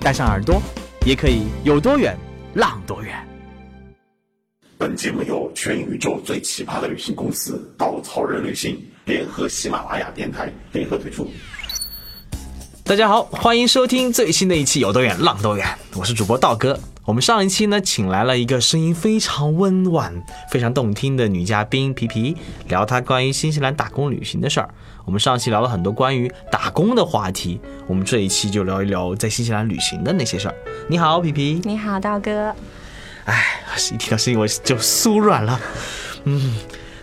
带上耳朵，也可以有多远浪多远。本节目由全宇宙最奇葩的旅行公司稻草人旅行联合喜马拉雅电台联合推出。大家好，欢迎收听最新的一期《有多远浪多远》，我是主播道哥。我们上一期呢，请来了一个声音非常温婉、非常动听的女嘉宾皮皮，聊她关于新西兰打工旅行的事儿。我们上期聊了很多关于打工的话题，我们这一期就聊一聊在新西兰旅行的那些事儿。你好，皮皮。你好，道哥。哎，一听到声音我就酥软了。嗯。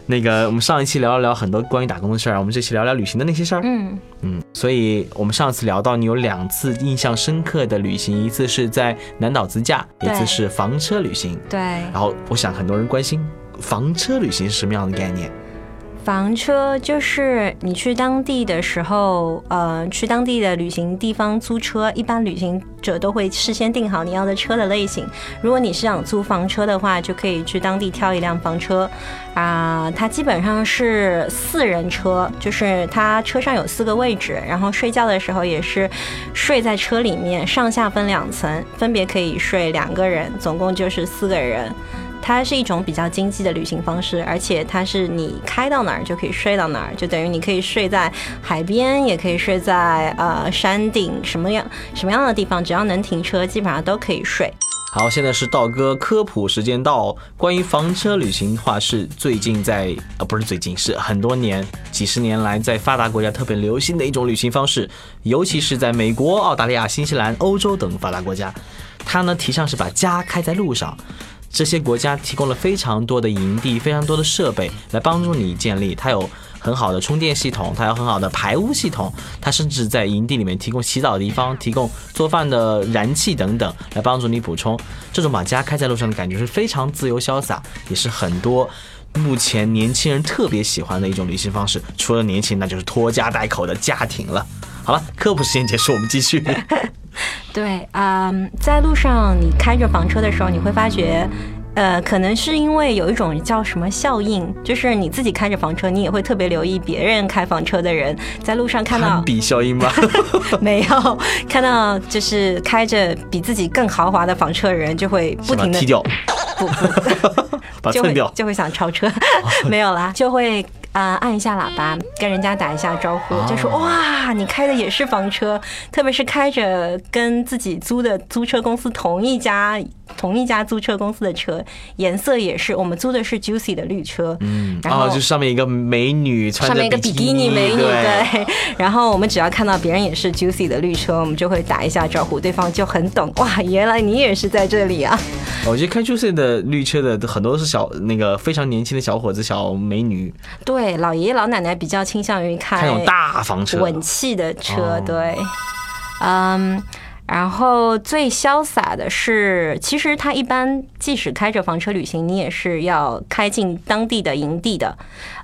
那个，我们上一期聊了聊很多关于打工的事儿，我们这期聊聊旅行的那些事儿。嗯嗯，所以我们上次聊到你有两次印象深刻的旅行，一次是在南岛自驾，一次是房车旅行。对。然后我想很多人关心房车旅行是什么样的概念。房车就是你去当地的时候，呃，去当地的旅行地方租车，一般旅行者都会事先定好你要的车的类型。如果你是想租房车的话，就可以去当地挑一辆房车，啊，它基本上是四人车，就是它车上有四个位置，然后睡觉的时候也是睡在车里面，上下分两层，分别可以睡两个人，总共就是四个人。它是一种比较经济的旅行方式，而且它是你开到哪儿就可以睡到哪儿，就等于你可以睡在海边，也可以睡在呃山顶，什么样什么样的地方，只要能停车，基本上都可以睡。好，现在是道哥科普时间到。关于房车旅行的话，是最近在呃不是最近，是很多年、几十年来在发达国家特别流行的一种旅行方式，尤其是在美国、澳大利亚、新西兰、欧洲等发达国家，它呢提倡是把家开在路上。这些国家提供了非常多的营地，非常多的设备来帮助你建立。它有很好的充电系统，它有很好的排污系统，它甚至在营地里面提供洗澡的地方，提供做饭的燃气等等，来帮助你补充。这种把家开在路上的感觉是非常自由潇洒，也是很多目前年轻人特别喜欢的一种旅行方式。除了年轻，那就是拖家带口的家庭了。好了，科普时间结束，我们继续。对，嗯，在路上你开着房车的时候，你会发觉，呃，可能是因为有一种叫什么效应，就是你自己开着房车，你也会特别留意别人开房车的人在路上看到比效应吗？没有，看到就是开着比自己更豪华的房车的人，就会不停的踢掉，不不，就会就会想超车，没有啦，就会。啊，按一下喇叭，跟人家打一下招呼，就说哇，你开的也是房车，特别是开着跟自己租的租车公司同一家同一家租车公司的车，颜色也是我们租的是 Juicy 的绿车，嗯，然后就上面一个美女穿上面一个比基尼美女，对，然后我们只要看到别人也是 Juicy 的绿车，我们就会打一下招呼，对方就很懂，哇，原来你也是在这里啊。我觉得开 Juicy 的绿车的很多都是小那个非常年轻的小伙子、小美女，对。对，老爷爷老奶奶比较倾向于开那种大房车、稳气的车。对，嗯。然后最潇洒的是，其实他一般即使开着房车旅行，你也是要开进当地的营地的。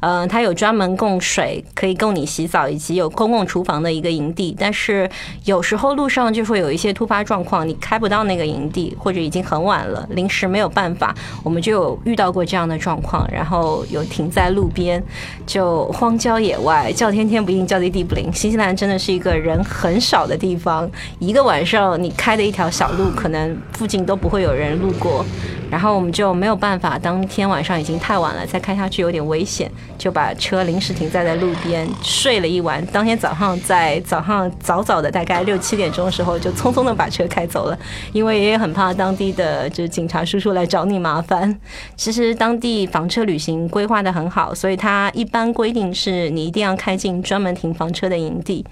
嗯，他有专门供水可以供你洗澡，以及有公共厨房的一个营地。但是有时候路上就会有一些突发状况，你开不到那个营地，或者已经很晚了，临时没有办法，我们就有遇到过这样的状况。然后有停在路边，就荒郊野外，叫天天不应，叫地地不灵。新西兰真的是一个人很少的地方，一个晚上。上你开的一条小路，可能附近都不会有人路过，然后我们就没有办法。当天晚上已经太晚了，再开下去有点危险，就把车临时停在了路边睡了一晚。当天早上在早上早早的大概六七点钟的时候，就匆匆的把车开走了，因为也很怕当地的就是警察叔叔来找你麻烦。其实当地房车旅行规划的很好，所以他一般规定是你一定要开进专门停房车的营地。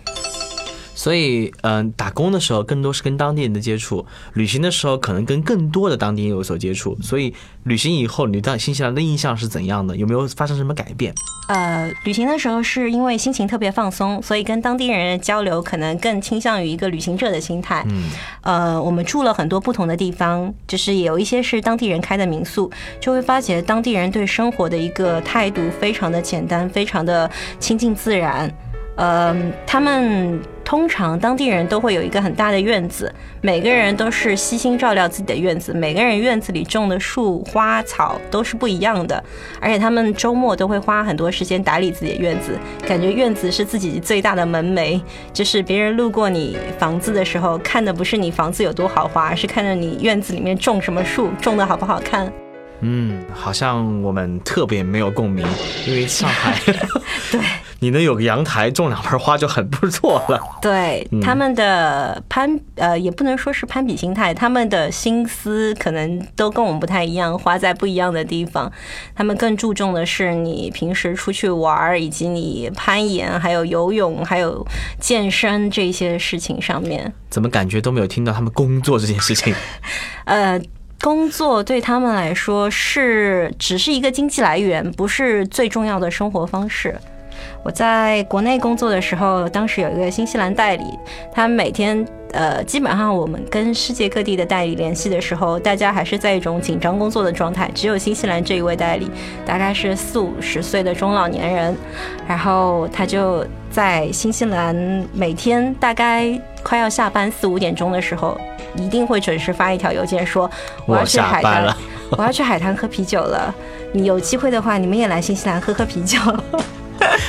所以，嗯，打工的时候更多是跟当地人的接触，旅行的时候可能跟更多的当地人有所接触。所以，旅行以后你对新西兰的印象是怎样的？有没有发生什么改变？呃，旅行的时候是因为心情特别放松，所以跟当地人的交流可能更倾向于一个旅行者的心态。嗯，呃，我们住了很多不同的地方，就是有一些是当地人开的民宿，就会发觉当地人对生活的一个态度非常的简单，非常的亲近自然。呃，他们通常当地人都会有一个很大的院子，每个人都是悉心照料自己的院子，每个人院子里种的树花草都是不一样的，而且他们周末都会花很多时间打理自己的院子，感觉院子是自己最大的门楣，就是别人路过你房子的时候，看的不是你房子有多豪华，而是看着你院子里面种什么树，种的好不好看。嗯，好像我们特别没有共鸣，因为上海 对，你能有个阳台种两盆花就很不错了。对，他们的攀呃也不能说是攀比心态，他们的心思可能都跟我们不太一样，花在不一样的地方。他们更注重的是你平时出去玩，以及你攀岩、还有游泳、还有健身这些事情上面。怎么感觉都没有听到他们工作这件事情？呃。工作对他们来说是只是一个经济来源，不是最重要的生活方式。我在国内工作的时候，当时有一个新西兰代理，他每天呃，基本上我们跟世界各地的代理联系的时候，大家还是在一种紧张工作的状态。只有新西兰这一位代理，大概是四五十岁的中老年人，然后他就在新西兰每天大概快要下班四五点钟的时候。一定会准时发一条邮件说我要去海滩，我要去海滩喝啤酒了。你有机会的话，你们也来新西兰喝喝啤酒。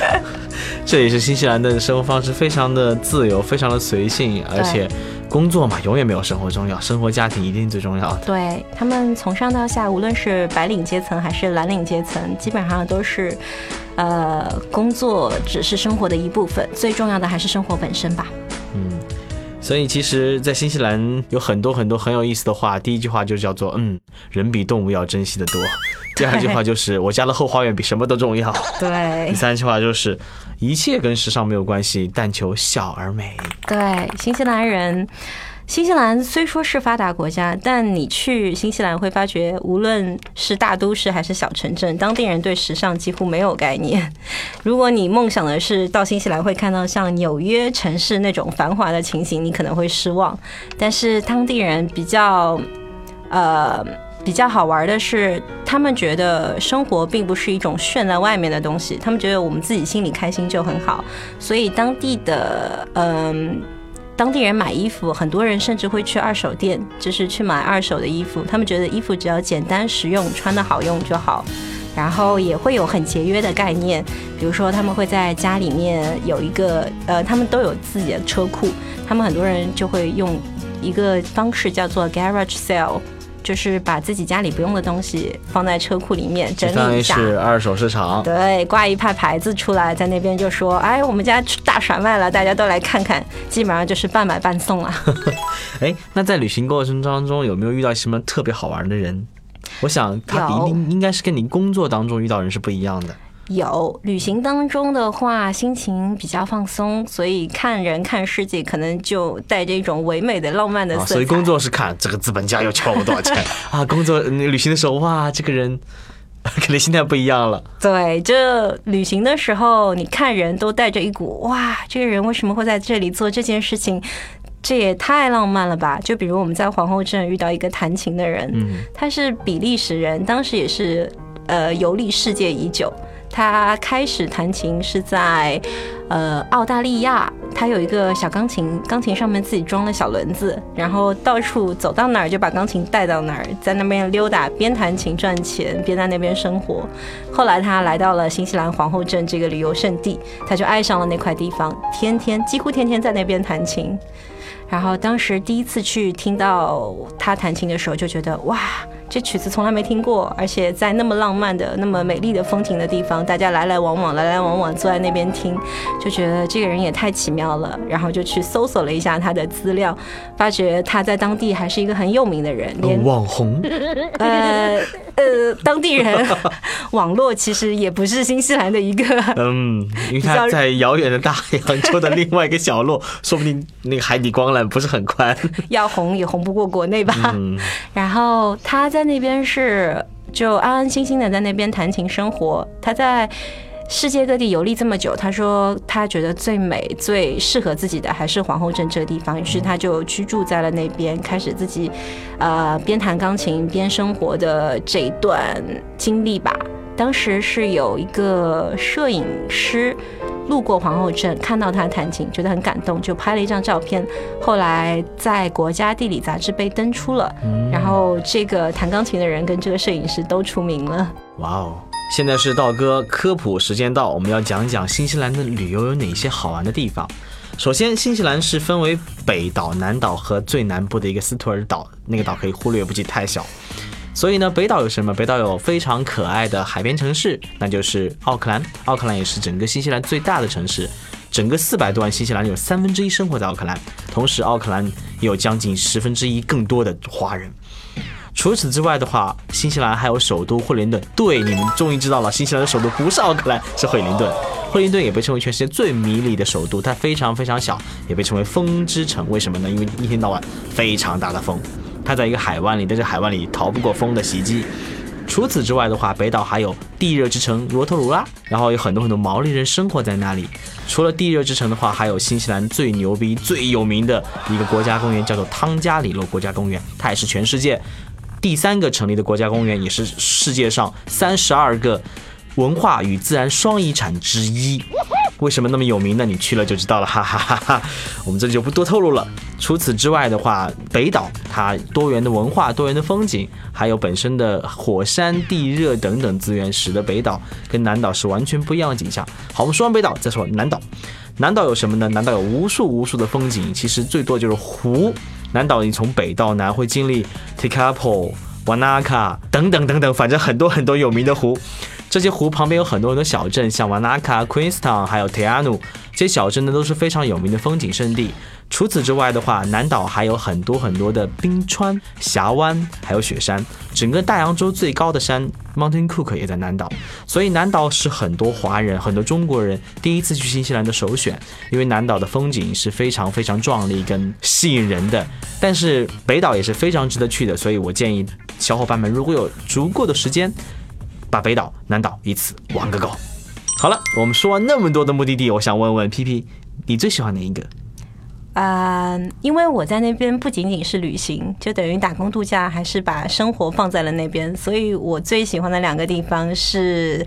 这也是新西兰的生活方式，非常的自由，非常的随性，而且工作嘛，永远没有生活重要，生活家庭一定最重要。对他们从上到下，无论是白领阶层还是蓝领阶层，基本上都是，呃，工作只是生活的一部分，最重要的还是生活本身吧。嗯。所以，其实，在新西兰有很多很多很有意思的话。第一句话就叫做“嗯，人比动物要珍惜的多”。第二句话就是“ 我家的后花园比什么都重要”。对。第三句话就是“一切跟时尚没有关系，但求小而美”。对，新西兰人。新西兰虽说是发达国家，但你去新西兰会发觉，无论是大都市还是小城镇，当地人对时尚几乎没有概念。如果你梦想的是到新西兰会看到像纽约城市那种繁华的情形，你可能会失望。但是当地人比较，呃，比较好玩的是，他们觉得生活并不是一种炫在外面的东西，他们觉得我们自己心里开心就很好。所以当地的，嗯。当地人买衣服，很多人甚至会去二手店，就是去买二手的衣服。他们觉得衣服只要简单实用，穿的好用就好。然后也会有很节约的概念，比如说他们会在家里面有一个，呃，他们都有自己的车库。他们很多人就会用一个方式叫做 garage sale。就是把自己家里不用的东西放在车库里面整理一下，是二手市场。对，挂一派牌子出来，在那边就说：“哎，我们家大甩卖了，大家都来看看。”基本上就是半买半送了。哎，那在旅行过程当中有没有遇到什么特别好玩的人？我想他一定应该是跟您工作当中遇到人是不一样的。有旅行当中的话，心情比较放松，所以看人看世界可能就带着一种唯美的浪漫的色彩。所以工作是看这个资本家又敲我多少钱 啊？工作旅行的时候，哇，这个人 肯定心态不一样了。对，这旅行的时候，你看人都带着一股哇，这个人为什么会在这里做这件事情？这也太浪漫了吧！就比如我们在皇后镇遇到一个弹琴的人，他是比利时人，当时也是呃游历世界已久。他开始弹琴是在，呃，澳大利亚。他有一个小钢琴，钢琴上面自己装了小轮子，然后到处走到哪儿就把钢琴带到哪儿，在那边溜达，边弹琴赚钱，边在那边生活。后来他来到了新西兰皇后镇这个旅游胜地，他就爱上了那块地方，天天几乎天天在那边弹琴。然后当时第一次去听到他弹琴的时候，就觉得哇。这曲子从来没听过，而且在那么浪漫的、那么美丽的风景的地方，大家来来往往，来来往往坐在那边听，就觉得这个人也太奇妙了。然后就去搜索了一下他的资料，发觉他在当地还是一个很有名的人，连网红，呃呃，当地人，网络其实也不是新西兰的一个，嗯，因为他在遥远的大洋洲的另外一个角落，说不定那个海底光缆不是很宽，要红也红不过国内吧。嗯，然后他在在那边是就安安心心的在那边弹琴生活。他在世界各地游历这么久，他说他觉得最美、最适合自己的还是皇后镇这个地方，于是他就居住在了那边，开始自己呃边弹钢琴边生活的这一段经历吧。当时是有一个摄影师路过皇后镇，看到他弹琴，觉得很感动，就拍了一张照片。后来在《国家地理》杂志被登出了，然后这个弹钢琴的人跟这个摄影师都出名了。哇哦！现在是道哥科普时间到，我们要讲讲新西兰的旅游有哪些好玩的地方。首先，新西兰是分为北岛、南岛和最南部的一个斯图尔岛，那个岛可以忽略不计，太小。所以呢，北岛有什么？北岛有非常可爱的海边城市，那就是奥克兰。奥克兰也是整个新西兰最大的城市，整个四百多万新西兰有三分之一生活在奥克兰，同时奥克兰有将近十分之一更多的华人。除此之外的话，新西兰还有首都惠灵顿。对，你们终于知道了，新西兰的首都不是奥克兰，是惠灵顿。惠灵顿也被称为全世界最迷离的首都，它非常非常小，也被称为风之城。为什么呢？因为一天到晚非常大的风，它在一个海湾里，但是海湾里逃不过风的袭击。除此之外的话，北岛还有地热之城罗托鲁拉，然后有很多很多毛利人生活在那里。除了地热之城的话，还有新西兰最牛逼、最有名的一个国家公园，叫做汤加里洛国家公园，它也是全世界。第三个成立的国家公园，也是世界上三十二个文化与自然双遗产之一。为什么那么有名呢？你去了就知道了，哈哈哈哈！我们这里就不多透露了。除此之外的话，北岛它多元的文化、多元的风景，还有本身的火山、地热等等资源，使得北岛跟南岛是完全不一样的景象。好，我们说完北岛，再说南岛。南岛有什么呢？南岛有无数无数的风景，其实最多就是湖。南岛你从北到南会经历 Tekapo、Wanaka 等等等等，反正很多很多有名的湖。这些湖旁边有很多很多小镇，像 Wanaka、Queenstown 还有 Te Anau，这些小镇呢都是非常有名的风景胜地。除此之外的话，南岛还有很多很多的冰川、峡湾，还有雪山。整个大洋洲最高的山 Mountain Cook 也在南岛，所以南岛是很多华人、很多中国人第一次去新西兰的首选，因为南岛的风景是非常非常壮丽跟吸引人的。但是北岛也是非常值得去的，所以我建议小伙伴们如果有足够的时间，把北岛、南岛一次玩个够。好了，我们说完那么多的目的地，我想问问 P P，你最喜欢哪一个？啊，因为我在那边不仅仅是旅行，就等于打工度假，还是把生活放在了那边。所以我最喜欢的两个地方是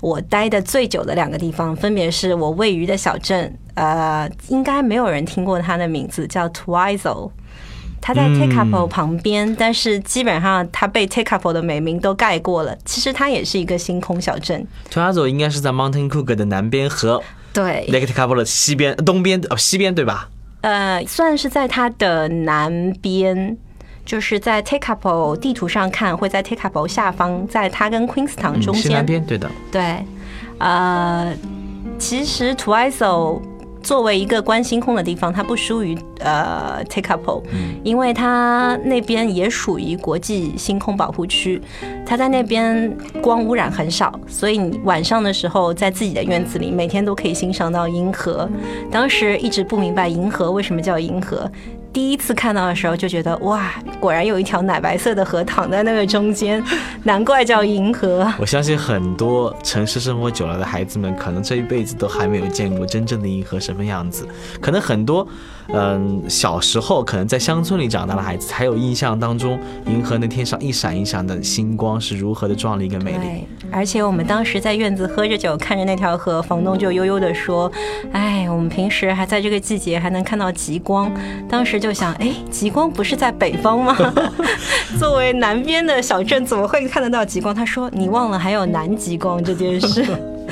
我待的最久的两个地方，分别是我位于的小镇，呃，应该没有人听过它的名字，叫 Twizel。它在 t a k a p o 旁边，但是基本上它被 t a k a p o 的美名都盖过了。其实它也是一个星空小镇。Twizel 应该是在 Mountain Cook 的南边和对 Lake Tekapo 的西边、东边哦西边对吧？呃，算是在它的南边，就是在 Tekapo 地图上看，会在 Tekapo 下方，在它跟 Queenstown 中嗯西南间。边对的。对，呃，其实 Twizel 作为一个观星空的地方，它不输于呃 t a k e u p o 因为它那边也属于国际星空保护区，它在那边光污染很少，所以你晚上的时候在自己的院子里，每天都可以欣赏到银河。当时一直不明白银河为什么叫银河。第一次看到的时候就觉得哇，果然有一条奶白色的河 躺在那个中间，难怪叫银河。我相信很多城市生活久了的孩子们，可能这一辈子都还没有见过真正的银河什么样子。可能很多，嗯，小时候可能在乡村里长大的孩子，才有印象当中银河那天上一闪一闪的星光是如何的壮丽跟美丽。而且我们当时在院子喝着酒，看着那条河，房东就悠悠地说：“哎，我们平时还在这个季节还能看到极光。”当时就想，哎，极光不是在北方吗？作为南边的小镇，怎么会看得到极光？他说：“你忘了还有南极光这件事。”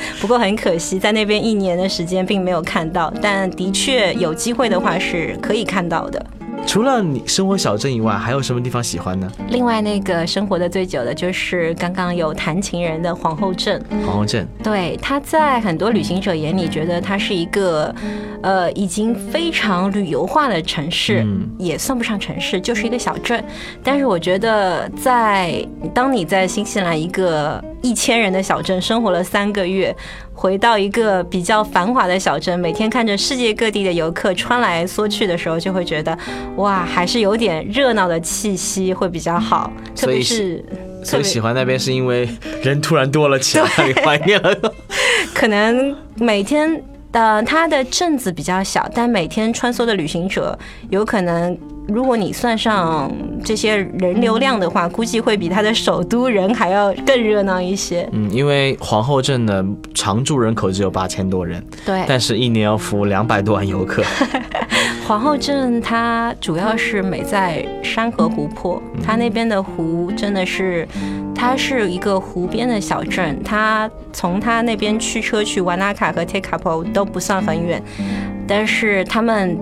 不过很可惜，在那边一年的时间并没有看到，但的确有机会的话是可以看到的。除了你生活小镇以外，还有什么地方喜欢呢？另外，那个生活的最久的就是刚刚有谈情人的皇后镇。皇后镇，对，它在很多旅行者眼里，觉得它是一个，呃，已经非常旅游化的城市，嗯也算不上城市，就是一个小镇。但是我觉得在，当你在新西兰一个一千人的小镇生活了三个月，回到一个比较繁华的小镇，每天看着世界各地的游客穿来缩去的时候，就会觉得，哇，还是有点热闹的气息会比较好，特所以别是。所以喜欢那边是因为 人突然多了起来，怀念了。可能每天呃，它的镇子比较小，但每天穿梭的旅行者有可能，如果你算上这些人流量的话，估计会比它的首都人还要更热闹一些。嗯，因为皇后镇呢常住人口只有八千多人，对，但是一年要服务两百多万游客。皇后镇它主要是美在山河湖泊，它那边的湖真的是，它是一个湖边的小镇，它从它那边驱车去瓦纳卡和 Tekapo 都不算很远，但是他们。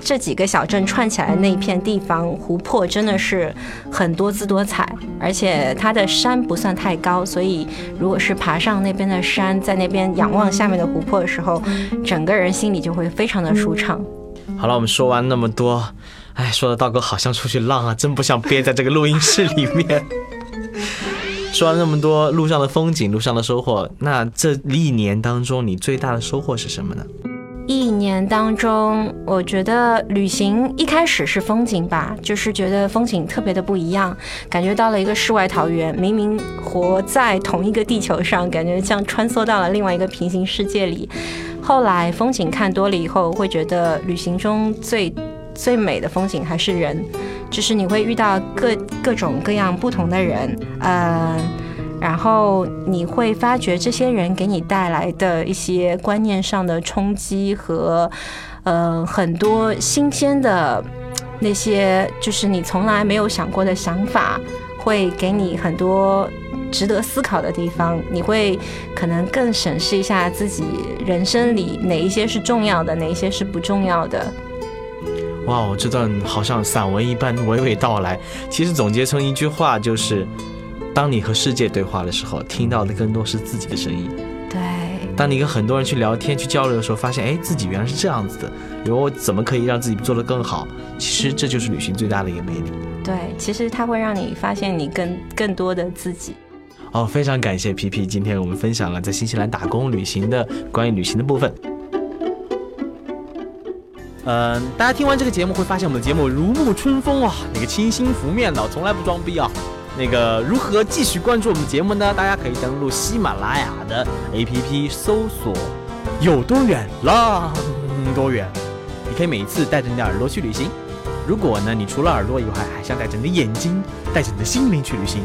这几个小镇串起来那一片地方，湖泊真的是很多姿多彩，而且它的山不算太高，所以如果是爬上那边的山，在那边仰望下面的湖泊的时候，整个人心里就会非常的舒畅。好了，我们说完那么多，哎，说的道哥好像出去浪啊，真不想憋在这个录音室里面。说完那么多路上的风景、路上的收获，那这一年当中你最大的收获是什么呢？一年当中，我觉得旅行一开始是风景吧，就是觉得风景特别的不一样，感觉到了一个世外桃源。明明活在同一个地球上，感觉像穿梭到了另外一个平行世界里。后来风景看多了以后，会觉得旅行中最最美的风景还是人，就是你会遇到各各种各样不同的人，呃。然后你会发觉这些人给你带来的一些观念上的冲击和，呃，很多新鲜的那些，就是你从来没有想过的想法，会给你很多值得思考的地方。你会可能更审视一下自己人生里哪一些是重要的，哪一些是不重要的。哇，我这段好像散文一般娓娓道来，其实总结成一句话就是。当你和世界对话的时候，听到的更多是自己的声音。对。当你跟很多人去聊天、去交流的时候，发现，哎，自己原来是这样子的，我怎么可以让自己做得更好？其实这就是旅行最大的一个魅力。对，其实它会让你发现你更更多的自己。哦，非常感谢皮皮，今天我们分享了在新西兰打工旅行的关于旅行的部分。嗯，大家听完这个节目会发现我们的节目如沐春风啊，那个清新拂面的，从来不装逼啊。那个如何继续关注我们节目呢？大家可以登录喜马拉雅的 APP 搜索“有多远浪多远”，你可以每一次带着你的耳朵去旅行。如果呢，你除了耳朵以外，还想带着你的眼睛、带着你的心灵去旅行，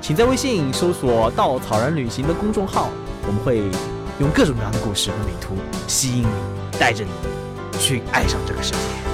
请在微信搜索“稻草人旅行”的公众号，我们会用各种各样的故事和美图吸引你，带着你去爱上这个世界。